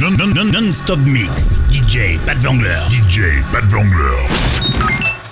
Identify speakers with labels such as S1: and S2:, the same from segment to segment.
S1: Non-stop mix. DJ Pat Vangler.
S2: DJ Pat Vangler.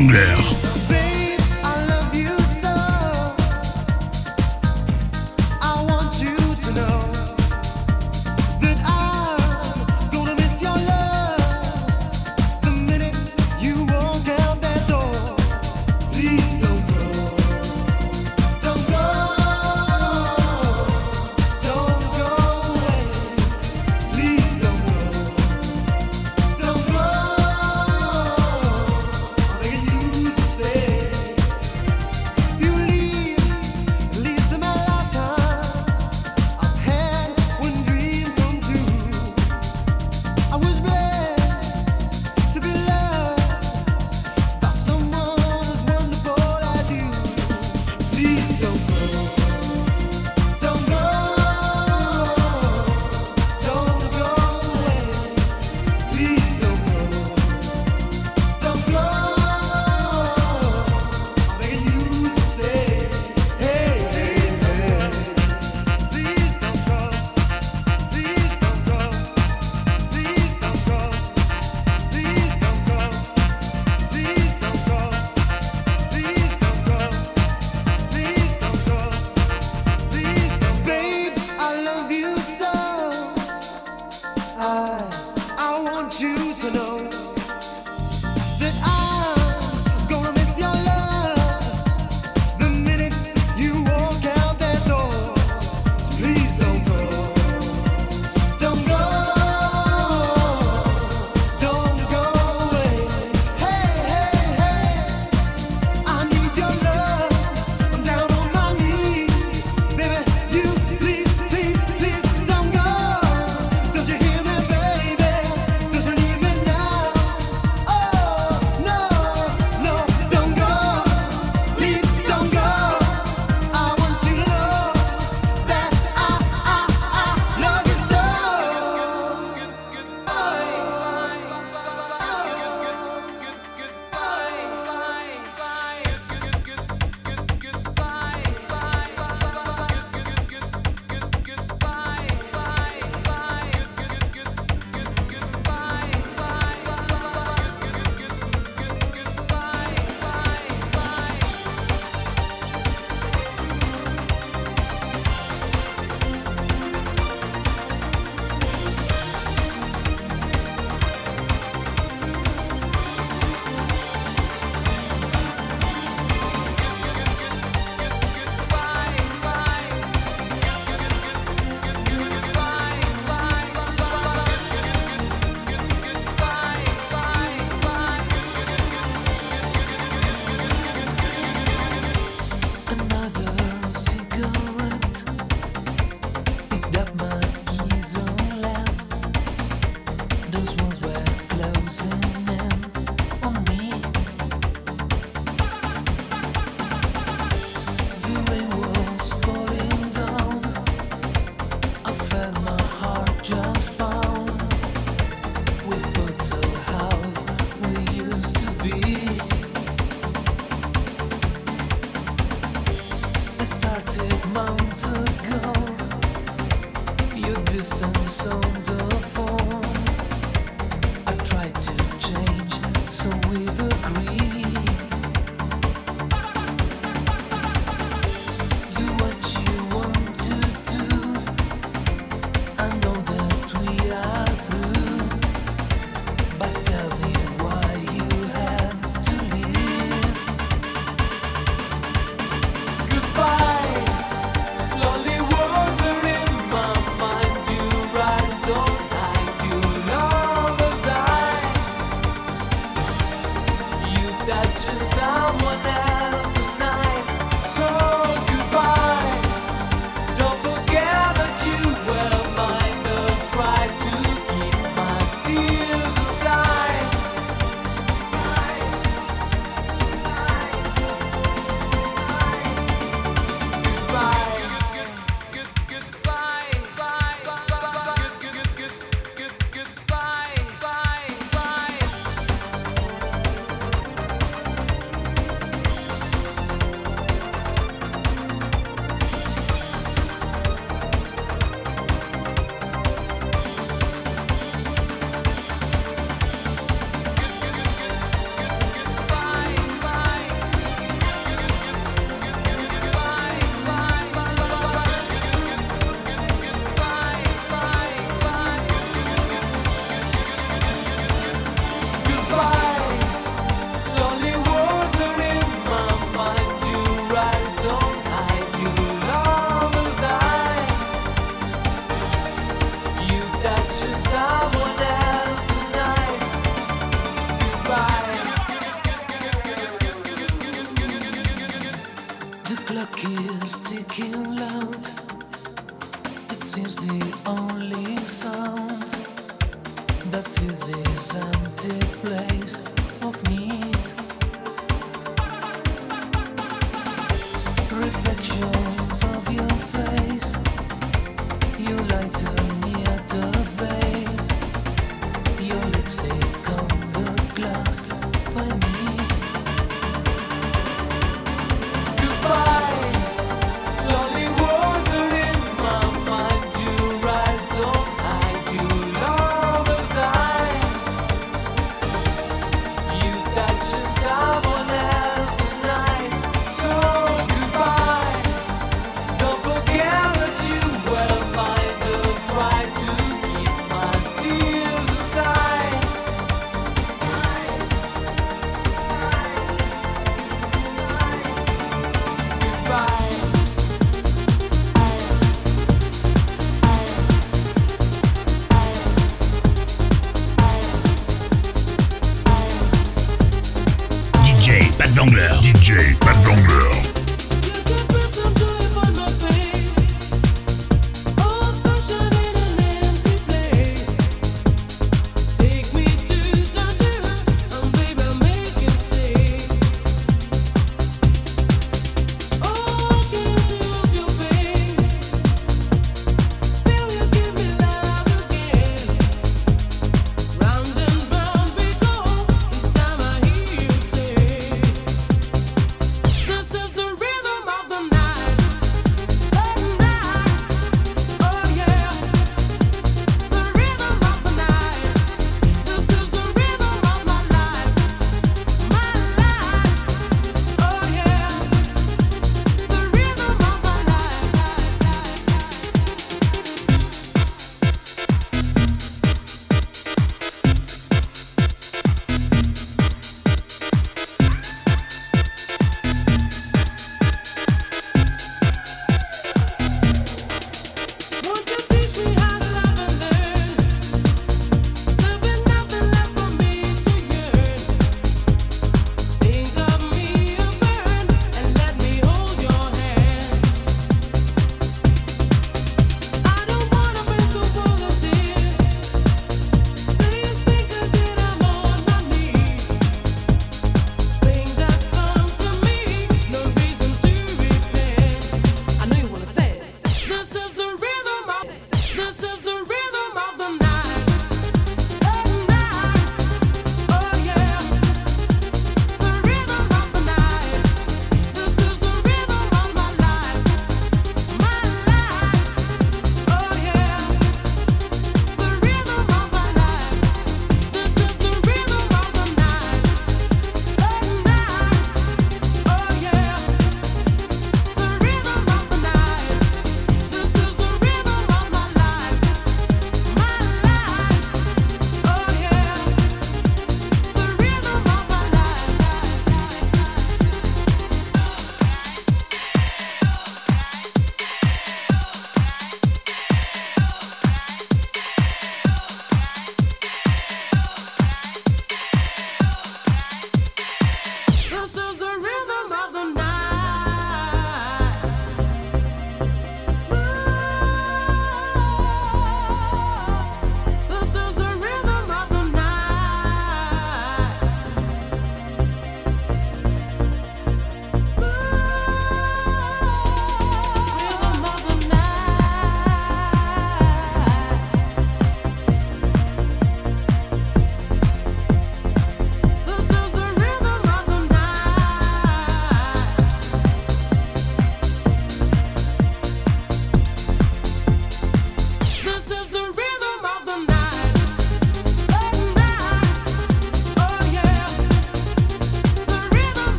S3: Wrangler.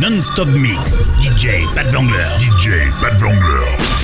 S4: Non-stop mix. DJ, pas de
S1: DJ, pas de